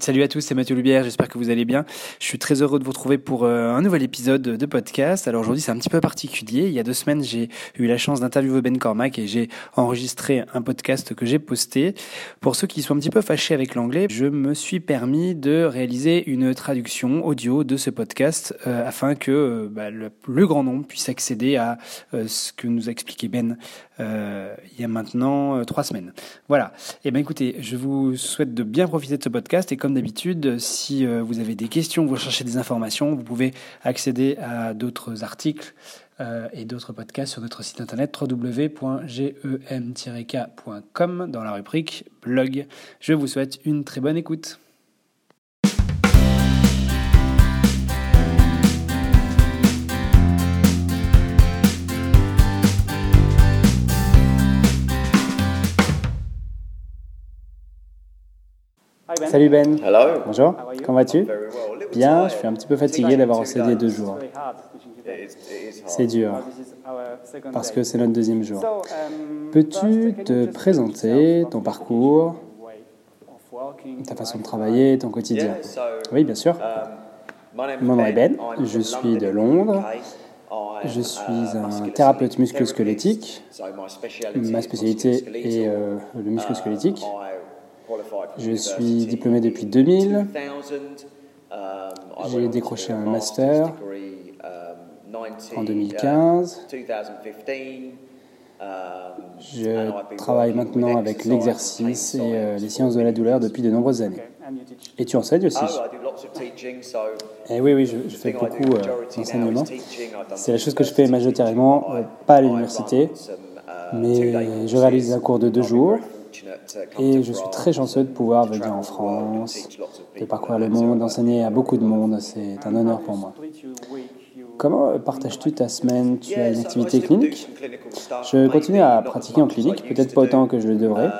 Salut à tous, c'est Mathieu Lubière, j'espère que vous allez bien. Je suis très heureux de vous retrouver pour euh, un nouvel épisode de podcast. Alors aujourd'hui c'est un petit peu particulier. Il y a deux semaines j'ai eu la chance d'interviewer Ben Cormack et j'ai enregistré un podcast que j'ai posté. Pour ceux qui sont un petit peu fâchés avec l'anglais, je me suis permis de réaliser une traduction audio de ce podcast euh, afin que euh, bah, le plus grand nombre puisse accéder à ce que nous a expliqué Ben il y a maintenant trois semaines. Voilà. Eh ben écoutez, je vous souhaite de bien profiter de ce podcast et comme d'habitude, si euh, vous avez des questions, vous cherchez des informations, vous pouvez accéder à d'autres articles euh, et d'autres podcasts sur notre site internet www.gem-k.com dans la rubrique blog. Je vous souhaite une très bonne écoute. Salut Ben. Hello. Bonjour. Comment vas-tu? Bien, je suis un petit peu fatigué d'avoir enseigné deux jours. C'est dur, parce que c'est notre deuxième jour. Um, Peux-tu te présenter, ton parcours, ta façon de travailler, ton quotidien Oui, bien sûr. Um, Mon nom est Ben, je suis de Londres. Je suis un thérapeute musculo-squelettique. Ma spécialité est euh, le musculo-squelettique. Je suis diplômé depuis 2000. J'ai décroché un master en 2015. Je travaille maintenant avec l'exercice et euh, les sciences de la douleur depuis de nombreuses années. Et tu enseignes aussi. Eh oui, oui, je, je fais beaucoup euh, d'enseignement. C'est la chose que je fais majoritairement, euh, pas à l'université, mais je réalise un cours de deux jours et je suis très chanceux de pouvoir venir en France, de parcourir le monde, d'enseigner à beaucoup de monde. C'est un honneur pour moi. Comment partages-tu ta semaine? Tu as une activité clinique? Je continue à pratiquer en clinique, peut-être pas autant que je le devrais.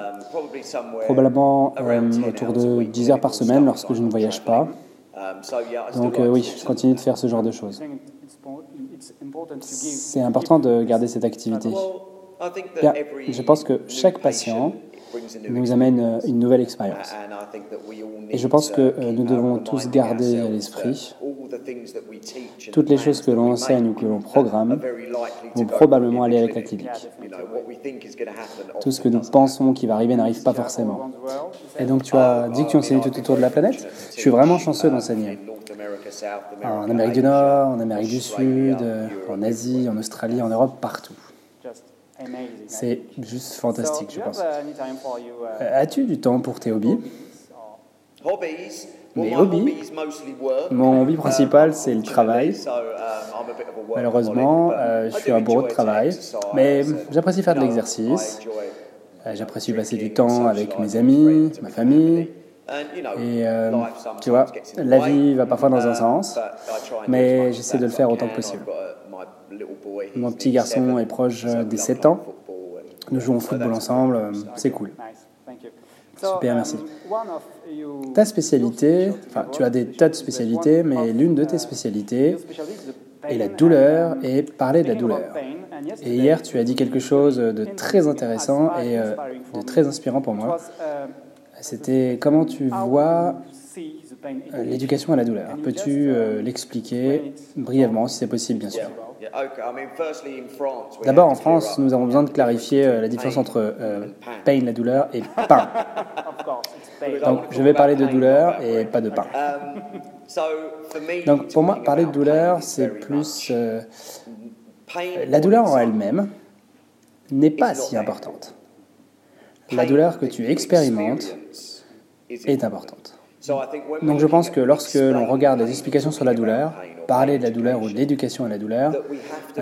Probablement euh, autour de 10 heures par semaine lorsque je ne voyage pas. Donc euh, oui, je continue de faire ce genre de choses. C'est important de garder cette activité. Bien, je pense que chaque patient nous amène euh, une nouvelle expérience. Et je pense que euh, nous devons tous garder à l'esprit toutes les choses que l'on enseigne ou que l'on programme vont probablement aller avec la clinique. Tout ce que nous pensons qui va arriver n'arrive pas forcément. Et donc tu as dit que tu enseignes tout autour de la planète Je suis vraiment chanceux d'enseigner. En Amérique du Nord, en Amérique du Sud, en Asie, en Australie, en Europe, partout. C'est juste fantastique, je pense. Euh, as-tu du temps pour tes hobbies? Mes hobbies, mon hobby principal, c'est le travail. Malheureusement, euh, je suis un bourreau de travail, mais j'apprécie faire de l'exercice. Euh, j'apprécie passer du temps avec mes amis, ma famille. Et tu vois, la vie va parfois dans un sens, mais j'essaie de le faire autant que possible. Mon petit garçon est proche des 7 ans. Nous jouons au football ensemble, c'est cool. Super, merci. Ta spécialité, enfin tu as des tas de spécialités, mais l'une de tes spécialités est la douleur et parler de la douleur. Et hier tu as dit quelque chose de très intéressant et euh, de très inspirant pour moi. C'était comment tu vois euh, l'éducation à la douleur. Peux-tu euh, l'expliquer brièvement, si c'est possible, bien sûr D'abord, en France, nous avons besoin de clarifier euh, la différence entre pain, la douleur, et pain. Donc, je vais parler de douleur et pas de pain. Donc, pour moi, parler de douleur, c'est plus... la douleur en elle-même n'est pas si importante. La douleur que tu expérimentes est importante. Donc je pense que lorsque l'on regarde les explications sur la douleur, parler de la douleur ou de l'éducation à la douleur,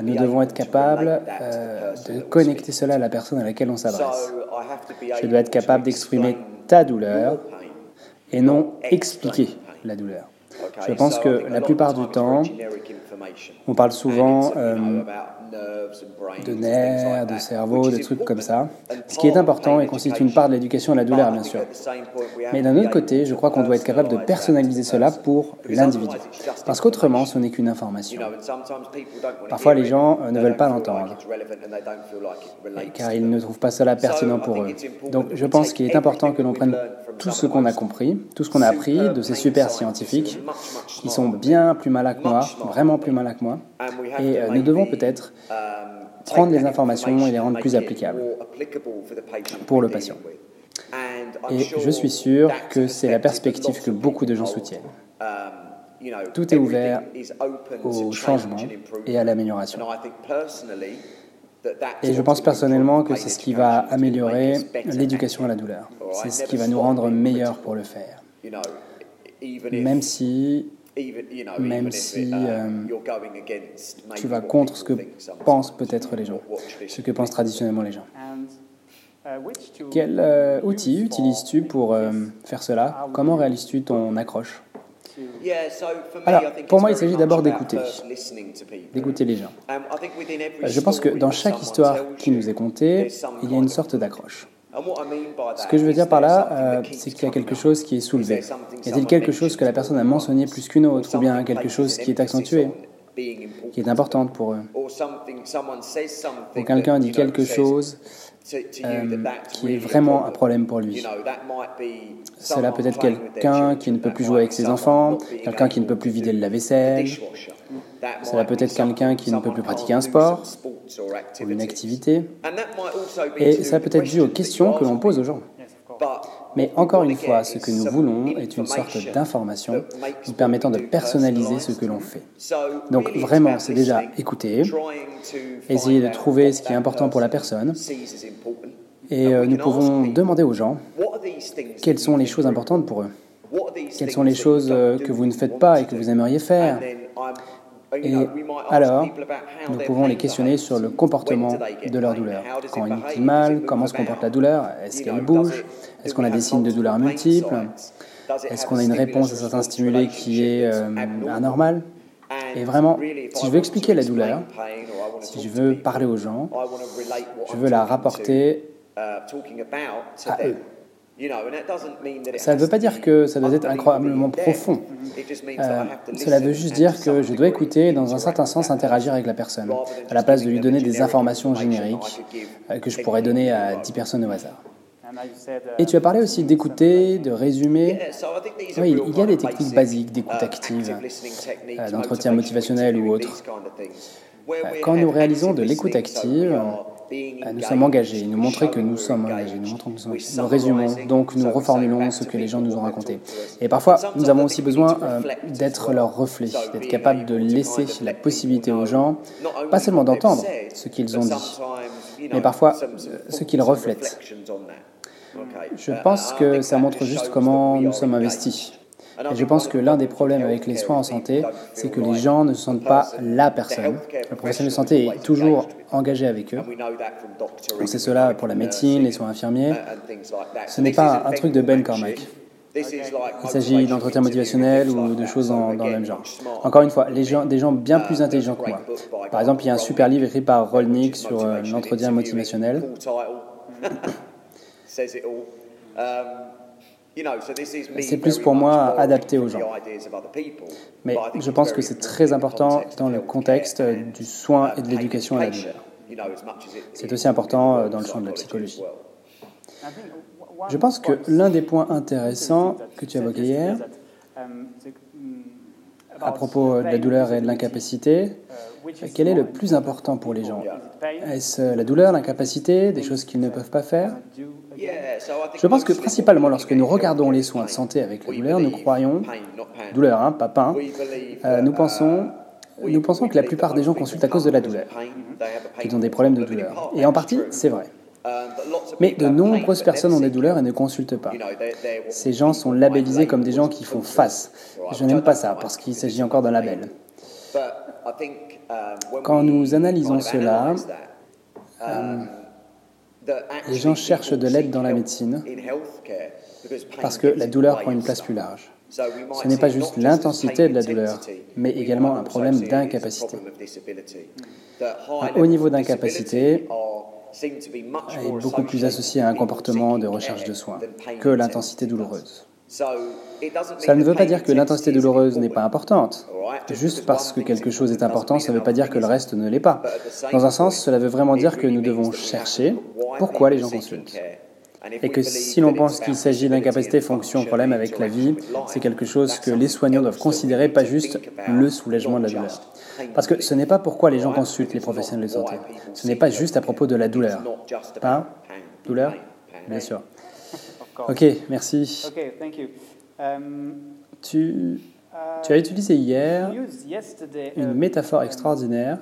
nous devons être capables euh, de connecter cela à la personne à laquelle on s'adresse. Je dois être capable d'exprimer ta douleur et non expliquer la douleur. Je pense que la plupart du temps, on parle souvent euh, de nerfs, de cerveau, de trucs comme ça. Ce qui est important et constitue une part de l'éducation à la douleur, bien sûr. Mais d'un autre côté, je crois qu'on doit être capable de personnaliser cela pour l'individu. Parce qu'autrement, ce n'est qu'une information. Parfois, les gens euh, ne veulent pas l'entendre, car ils ne trouvent pas cela pertinent pour eux. Donc, je pense qu'il est important que l'on prenne tout ce qu'on a compris, tout ce qu'on a appris de ces super scientifiques, qui sont bien plus malins que moi, vraiment plus malins que moi, et nous devons peut-être prendre les informations et les rendre plus applicables pour le patient. Et je suis sûr que c'est la perspective que beaucoup de gens soutiennent. Tout est ouvert au changement et à l'amélioration. Et je pense personnellement que c'est ce qui va améliorer l'éducation à la douleur. C'est ce qui va nous rendre meilleurs pour le faire. Même si, même si euh, tu vas contre ce que pensent peut-être les gens, ce que pensent traditionnellement les gens. Quel euh, outil utilises-tu pour euh, faire cela? Comment réalises-tu ton accroche? alors, pour moi, il s'agit d'abord d'écouter, d'écouter les gens. Um, Je pense que dans chaque histoire qui nous est contée, il y a une sorte d'accroche. Ce que je veux dire par là, euh, c'est qu'il y a quelque chose qui est soulevé. Y a-t-il quelque chose que la personne a mentionné plus qu'une autre, ou bien quelque chose qui est accentué, qui est importante pour eux? Ou quelqu'un dit quelque chose euh, qui est vraiment un problème pour lui. Cela peut être quelqu'un qui ne peut plus jouer avec ses enfants, quelqu'un qui ne peut plus vider le lave-vaisselle. Cela peut être quelqu'un qui ne peut plus pratiquer un sport ou une activité. Et ça peut être dû aux questions que l'on pose aux gens. Mais encore une fois, ce que nous voulons est une sorte d'information nous permettant de personnaliser ce que l'on fait. Donc vraiment, c'est déjà écouter, essayer de trouver ce qui est important pour la personne. Et euh, nous pouvons demander aux gens quelles sont les choses importantes pour eux. Quelles sont les choses euh, que vous ne faites pas et que vous aimeriez faire? Et alors, nous pouvons les questionner sur le comportement de leur douleur. Quand ils ont mal, comment se comporte la douleur? Est-ce qu'elle bouge? Est-ce qu'on a des signes de douleur multiples? Est-ce qu'on a une réponse à certains stimulés qui est euh, anormale Et vraiment, si je veux expliquer la douleur, si je veux parler aux gens, je veux la rapporter à eux. Ça ne veut pas dire que ça doit être incroyablement profond. Euh, cela veut juste dire que je dois écouter et dans un certain sens interagir avec la personne, à la place de lui donner des informations génériques euh, que je pourrais donner à 10 personnes au hasard. Et tu as parlé aussi d'écouter, de résumer. Oui, il y a des techniques basiques d'écoute active, euh, d'entretien motivationnel ou autre. Quand nous réalisons de l'écoute active, nous sommes engagés, nous montrer que nous sommes engagés, nous, montrons que nous, résumons, donc nous reformulons ce que les gens nous ont raconté. Et parfois, nous avons aussi besoin euh, d'être leur reflet, d'être capable de laisser la possibilité aux gens, pas seulement d'entendre ce qu'ils ont dit, mais parfois euh, ce qu'ils reflètent. Je pense que ça montre juste comment nous sommes investis. Et je pense que l'un des problèmes avec les soins en santé, c'est que les gens ne se sentent pas la personne. Le professionnel de santé est toujours engagé avec eux. On sait cela pour la médecine, les soins infirmiers. Ce n'est pas un truc de Ben Cormack. Il s'agit d'entretien motivationnel ou de choses dans, dans, le même genre. Encore une fois, les gens, des gens bien plus intelligents que moi. Par exemple, il y a un super livre écrit par Rolnick sur euh, l'entretien motivationnel. C'est plus pour moi adapté aux gens. Mais je pense que c'est très important dans le contexte du soin et de l'éducation à la douleur. C'est aussi important euh, dans le champ de la psychologie. Je pense que l'un des points intéressants que tu as évoqué hier, à propos de la douleur et de l'incapacité, quel est le plus important pour les gens? Est-ce la douleur, l'incapacité, des choses qu'ils ne peuvent pas faire? Je pense que principalement lorsque nous regardons les soins de santé avec la douleur, nous croyons, douleur, hein, pas pain, euh, nous, pensons, nous pensons que la plupart des gens consultent à cause de la douleur, qu'ils ont des problèmes de douleur. Et en partie, c'est vrai. Mais de nombreuses personnes ont des douleurs et ne consultent pas. Ces gens sont labellisés comme des gens qui font face. Je n'aime pas ça parce qu'il s'agit encore d'un label. Quand nous analysons cela, euh, les gens cherchent de l'aide dans la médecine parce que la douleur prend une place plus large. Ce n'est pas juste l'intensité de la douleur, mais également un problème d'incapacité. Un haut niveau d'incapacité est beaucoup plus associé à un comportement de recherche de soins que l'intensité douloureuse. Ça ne veut pas dire que l'intensité douloureuse n'est pas importante. Juste parce que quelque chose est important, ça ne veut pas dire que le reste ne l'est pas. Dans un sens, cela veut vraiment dire que nous devons chercher pourquoi les gens consultent. Et que si l'on pense qu'il s'agit d'incapacité, fonction, problème avec la vie, c'est quelque chose que les soignants doivent considérer, pas juste le soulagement de la douleur. Parce que ce n'est pas pourquoi les gens consultent les professionnels de santé. Ce n'est pas juste à propos de la douleur. Hein Douleur Bien sûr. Ok, merci. Tu, tu as utilisé hier une métaphore extraordinaire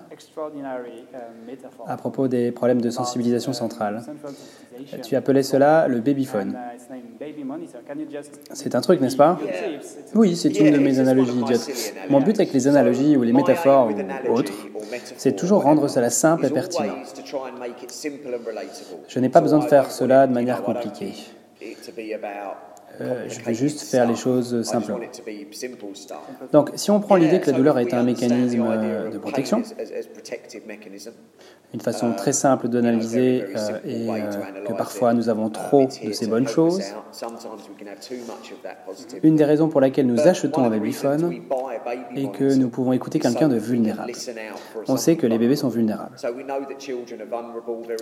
à propos des problèmes de sensibilisation centrale. Tu appelais cela le babyphone. C'est un truc, n'est-ce pas Oui, c'est une de mes analogies idiotes. Mon but avec les analogies ou les métaphores ou autres, c'est toujours rendre cela simple et pertinent. Je n'ai pas besoin de faire cela de manière compliquée. Euh, je veux juste faire les choses simplement. Donc, si on prend l'idée que la douleur est un mécanisme de protection, une façon très simple d'analyser euh, est euh, que parfois nous avons trop de ces bonnes choses. Une des raisons pour laquelle nous achetons un babyphone est que nous pouvons écouter quelqu'un de vulnérable. On sait que les bébés sont vulnérables.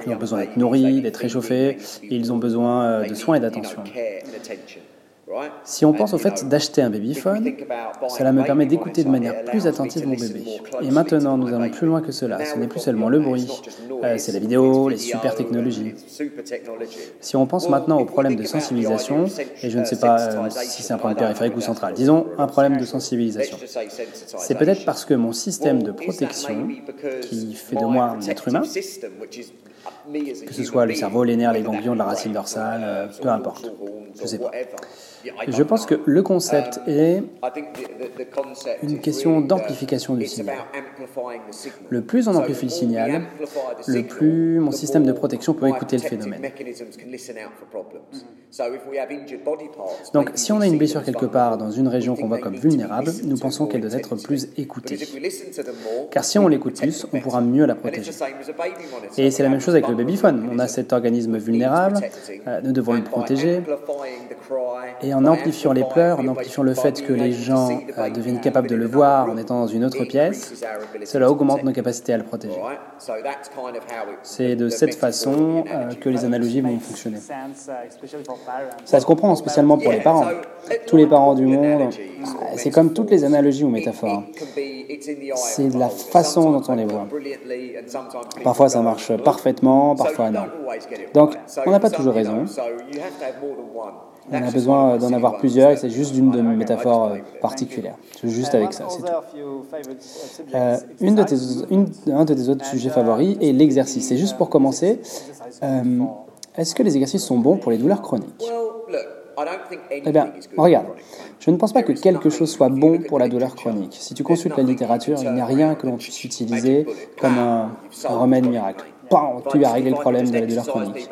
Ils ont besoin d'être nourris, d'être réchauffés, ils ont besoin de soins et d'attention. Si on pense au fait d'acheter un babyphone, cela me permet d'écouter de manière plus attentive mon bébé. Et maintenant, nous allons plus loin que cela. Ce n'est plus seulement le bruit, euh, c'est la vidéo, les super technologies. Si on pense maintenant au problème de sensibilisation, et je ne sais pas euh, si c'est un problème périphérique ou central, disons un problème de sensibilisation. C'est peut-être parce que mon système de protection, qui fait de moi un être humain, que ce soit le cerveau, les nerfs, les ganglions la racine dorsale, euh, peu importe, je ne sais pas. Je pense que le concept est une question d'amplification du signal. Le plus on amplifie le signal, le plus mon système de protection peut écouter le phénomène. Donc, si on a une blessure quelque part dans une région qu'on voit comme vulnérable, nous pensons qu'elle doit être plus écoutée. Car si on l'écoute plus, on pourra mieux la protéger. Et c'est la même chose avec le babyphone. On a cet organisme vulnérable, euh, nous devons le protéger. Et en amplifiant les pleurs, en amplifiant le fait que les gens euh, deviennent capables de le voir en étant dans une autre pièce, cela augmente nos capacités à le protéger. C'est de cette façon euh, que les analogies vont fonctionner. Ça se comprend spécialement pour les parents. Tous les parents du monde, c'est comme toutes les analogies ou métaphores. C'est de la façon dont on les voit. Parfois ça marche parfaitement, parfois non. Donc on n'a pas toujours raison. On a besoin d'en avoir plusieurs et c'est juste d'une de mes métaphores euh, particulières. Juste avec ça, c'est tout. Euh, une de tes, une, un de tes autres sujets favoris est l'exercice. C'est juste pour commencer. Euh, est-ce que les exercices sont bons pour les douleurs chroniques? Eh bien, regarde. Je ne pense pas que quelque chose soit bon pour la douleur chronique. Si tu consultes la littérature, il n'y a rien que l'on puisse utiliser comme un remède miracle. Bam, tu as réglé le problème de la douleur chronique.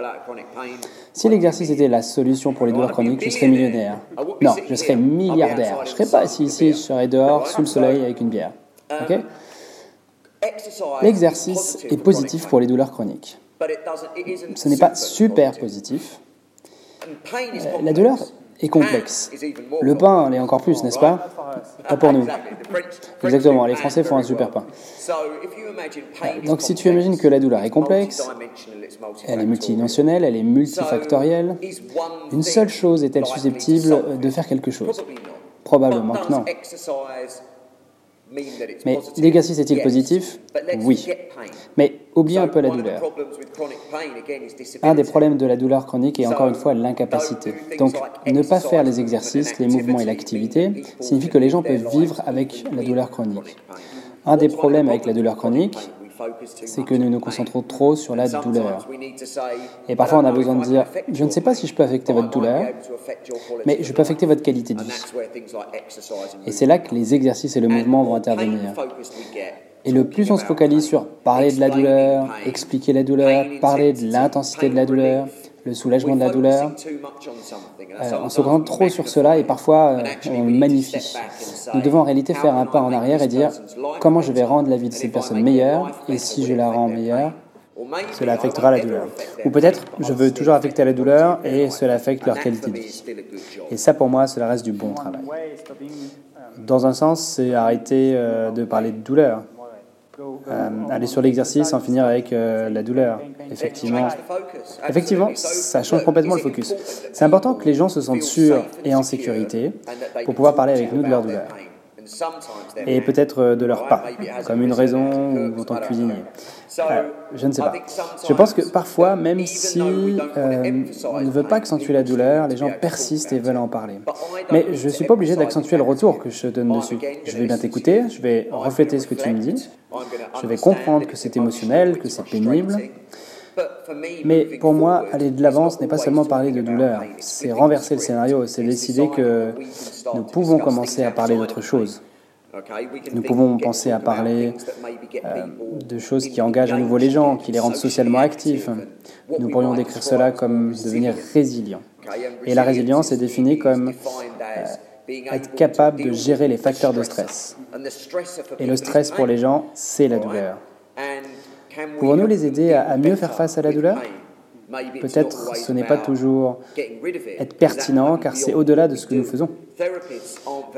Si l'exercice était la solution pour les douleurs chroniques, je serais millionnaire. Non, je serais milliardaire. Je serais pas assis ici, je serais dehors, sous le soleil, avec une bière. Ok L'exercice est positif pour les douleurs chroniques. Ce n'est pas super positif. Euh, la douleur est complexe. Le pain l'est encore plus, n'est-ce pas? Pas pour nous. Exactement, les Français font un super pain. Donc si tu imagines que la douleur est complexe, elle est multidimensionnelle, elle est multifactorielle, une seule chose est-elle susceptible de faire quelque chose? Probablement que non. Mais l'exercice est-il positif Oui. Mais oubliez un peu la douleur. Un des problèmes de la douleur chronique est encore une fois l'incapacité. Donc, ne pas faire les exercices, les mouvements et l'activité signifie que les gens peuvent vivre avec la douleur chronique. Un des problèmes avec la douleur chronique c'est que nous nous concentrons trop sur la douleur. Et parfois, on a besoin de dire, je ne sais pas si je peux affecter votre douleur, mais je peux affecter votre qualité de vie. Et c'est là que les exercices et le mouvement vont intervenir. Et le plus on se focalise sur parler de la douleur, expliquer la douleur, parler de l'intensité de la douleur, le soulagement de la douleur. Euh, on se concentre trop sur cela et parfois euh, on magnifie. Nous devons en réalité faire un pas en arrière et dire comment je vais rendre la vie de cette personne meilleure et si je la rends meilleure, cela affectera la douleur. Ou peut-être je veux toujours affecter la douleur et cela affecte leur qualité de vie. Et ça pour moi, cela reste du bon travail. Dans un sens, c'est arrêter euh, de parler de douleur. Euh, aller sur l'exercice, en finir avec euh, la douleur. Effectivement, effectivement, ça change complètement le focus. C'est important que les gens se sentent sûrs et en sécurité pour pouvoir parler avec nous de leur douleur et peut-être euh, de leur pas, comme une raison ou en tant que cuisinier. Euh, je ne sais pas. Je pense que parfois, même si euh, on ne veut pas accentuer la douleur, les gens persistent et veulent en parler. Mais je ne suis pas obligé d'accentuer le retour que je te donne dessus. Je vais bien t'écouter, je vais refléter ce que tu me dis, je vais comprendre que c'est émotionnel, que c'est pénible. Mais pour moi, aller de l'avant, ce n'est pas seulement parler de douleur, c'est renverser le scénario, c'est décider que nous pouvons commencer à parler d'autre chose. Nous pouvons penser à parler euh, de choses qui engagent à nouveau les gens, qui les rendent socialement actifs. Nous pourrions décrire cela comme devenir résilient. Et la résilience est définie comme euh, être capable de gérer les facteurs de stress. Et le stress pour les gens, c'est la douleur. Pouvons-nous les aider à, mieux faire face à la douleur? Peut-être ce n'est pas toujours être pertinent car c'est au-delà de ce que nous faisons.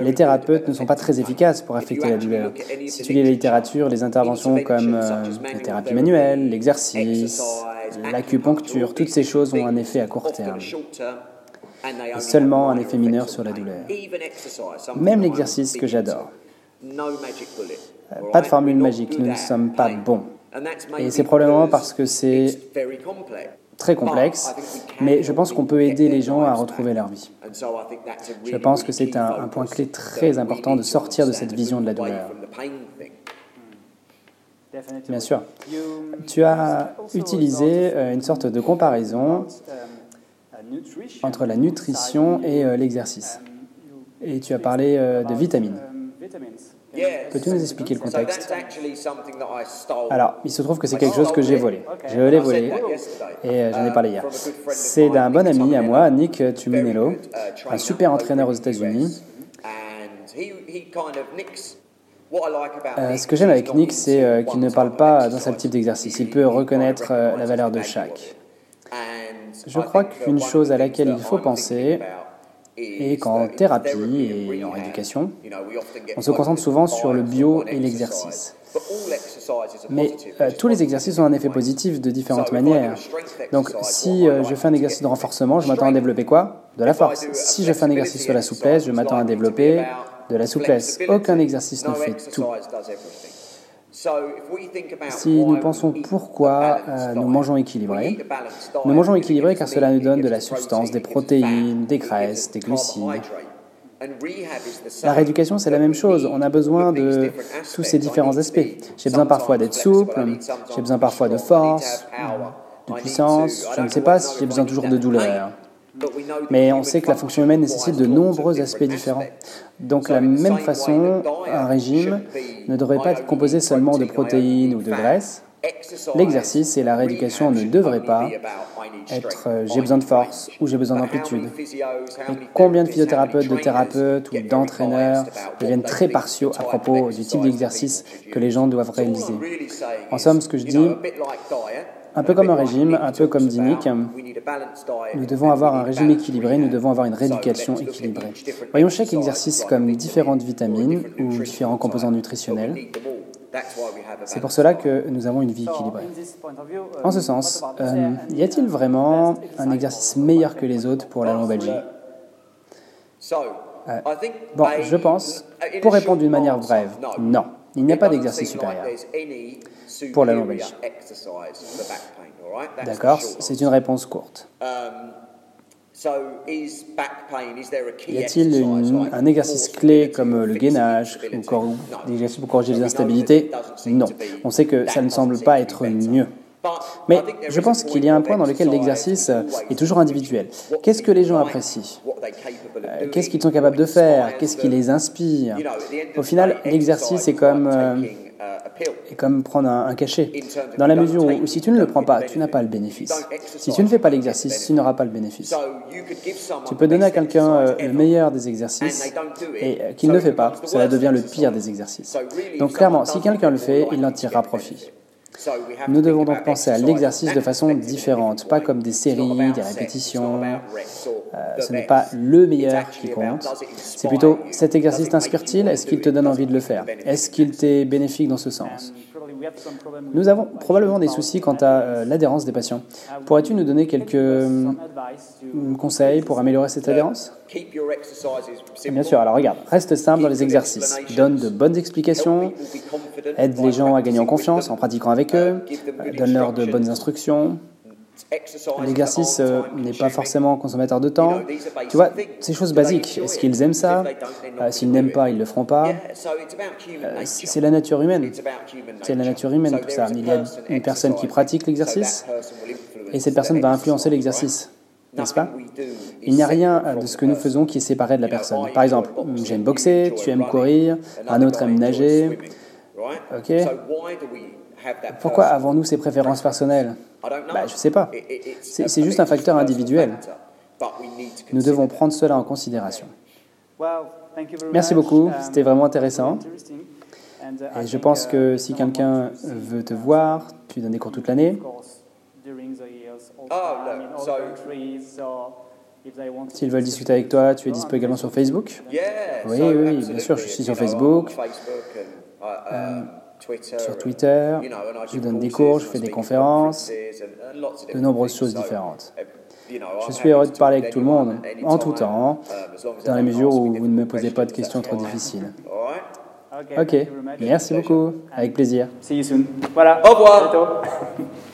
Les thérapeutes ne sont pas très efficaces pour affecter la douleur. Si tu lis la littérature, les interventions comme euh, la thérapie manuelle, l'exercice, l'acupuncture, toutes ces choses ont un effet à court terme et seulement un effet mineur sur la douleur. Même l'exercice que j'adore. Pas de formule magique, nous ne sommes pas bons. Et c'est probablement parce que c'est très complexe, mais je pense qu'on peut aider les gens à retrouver leur vie. Je pense que c'est un, point clé très important de sortir de cette vision de la douleur. Bien sûr. Tu as utilisé euh, une sorte de comparaison entre la nutrition et euh, l'exercice. Et tu as parlé euh, de vitamines. Peux-tu nous expliquer le contexte? Alors, il se trouve que c'est quelque chose que j'ai volé. Je l'ai volé et euh, j'en ai parlé hier. C'est d'un bon ami à moi, Nick Tuminello, un super entraîneur aux États-Unis. Euh, ce que j'aime avec Nick, c'est euh, qu'il ne parle pas d'un seul type d'exercice. Il peut reconnaître la valeur de chaque. Je crois qu'une chose à laquelle il faut penser, et qu'en thérapie et en éducation, on se concentre souvent sur le bio et l'exercice. Mais euh, tous les exercices ont un effet positif de différentes manières. Donc si euh, je fais un exercice de renforcement, je m'attends à développer quoi De la force. Si je fais un exercice sur la souplesse, je m'attends à développer de la souplesse. Aucun exercice ne fait tout. Si nous pensons pourquoi euh, nous mangeons équilibré, nous mangeons équilibré car cela nous donne de la substance, des protéines, des graisses, des glucides. La rééducation, c'est la même chose. On a besoin de tous ces différents aspects. J'ai besoin parfois d'être souple, j'ai besoin parfois de force, de puissance. Je ne sais pas si j'ai besoin toujours de douleur. Mais on sait que la fonction humaine nécessite de nombreux aspects différents. Donc, de la même façon, un régime ne devrait pas être composé seulement de protéines ou de graisses. L'exercice et la rééducation ne devraient pas être euh, j'ai besoin de force ou j'ai besoin d'amplitude. combien de physiothérapeutes, de thérapeutes ou d'entraîneurs deviennent très partiaux à propos du type d'exercice que les gens doivent réaliser? En somme, ce que je dis, un peu comme un régime, un peu comme Dinic, nous devons avoir un régime équilibré, nous devons avoir une rééducation équilibrée. Voyons chaque exercice comme différentes vitamines ou différents composants nutritionnels. C'est pour cela que nous avons une vie équilibrée. En ce sens, euh, y a-t-il vraiment un exercice meilleur que les autres pour la lombalgie euh, Bon, je pense, pour répondre d'une manière brève, non, il n'y a pas d'exercice supérieur pour la lombalgie. D'accord C'est une réponse courte. Um, y a-t-il un exercice clé comme le gainage ou des exercices pour corriger les instabilités? Non. On sait que ça ne semble pas être mieux. Mais je pense qu'il y a un point dans lequel l'exercice est toujours individuel. Qu'est-ce que les gens apprécient? Euh, Qu'est-ce qu'ils sont capables de faire? Qu'est-ce qui les inspire? Au final, l'exercice est comme euh, est comme prendre un, un cachet, dans la mesure où, si tu ne le prends pas, tu n'as pas le bénéfice. Si tu ne fais pas l'exercice, tu n'auras pas le bénéfice. Tu peux donner à quelqu'un euh, le meilleur des exercices et euh, qu'il ne le fait pas, cela devient le pire des exercices. Donc clairement, si quelqu'un le fait, il en tirera profit. Nous devons donc penser à l'exercice de façon différente, pas comme des séries, des répétitions. Euh, ce n'est pas le meilleur qui compte. C'est plutôt cet exercice t'inspire-t-il Est-ce qu'il te donne envie de le faire? Est-ce qu'il t'est bénéfique dans ce sens? Nous avons probablement des soucis quant à euh, l'adhérence des patients. Pourrais-tu nous donner quelques euh, conseils pour améliorer cette adhérence? Bien sûr, alors regarde, reste simple dans les exercices. Donne de bonnes explications, aide les gens à gagner en confiance en pratiquant avec eux, donne-leur de bonnes instructions, L'exercice euh, n'est pas forcément consommateur de temps. Tu vois, ces choses basiques. Est-ce qu'ils aiment ça? euh, S'ils n'aiment pas, ils ne le feront pas. Euh, c'est la nature humaine. C'est la nature humaine tout ça. Il y a une personne qui pratique l'exercice et cette personne va influencer l'exercice. N'est-ce pas? Il n'y a rien de ce que nous faisons qui est séparé de la personne. Par exemple, j'aime boxer, tu aimes courir, un autre aime nager. Ok pourquoi avons-nous ces préférences personnelles bah, Je ne sais pas. C'est juste un facteur individuel. Nous devons prendre cela en considération. Merci beaucoup, c'était vraiment intéressant. Et je pense que si quelqu'un veut te voir, tu donnes des cours toute l'année. S'ils veulent discuter avec toi, tu es disponible également sur Facebook Oui, oui, bien sûr, je suis sur Facebook sur Twitter, je donne des cours, je fais des conférences, de nombreuses choses différentes. Je suis heureux de parler avec tout le monde, en tout temps, dans la mesure où vous ne me posez pas de questions trop difficiles. Ok, merci beaucoup, avec plaisir. Voilà. Au revoir.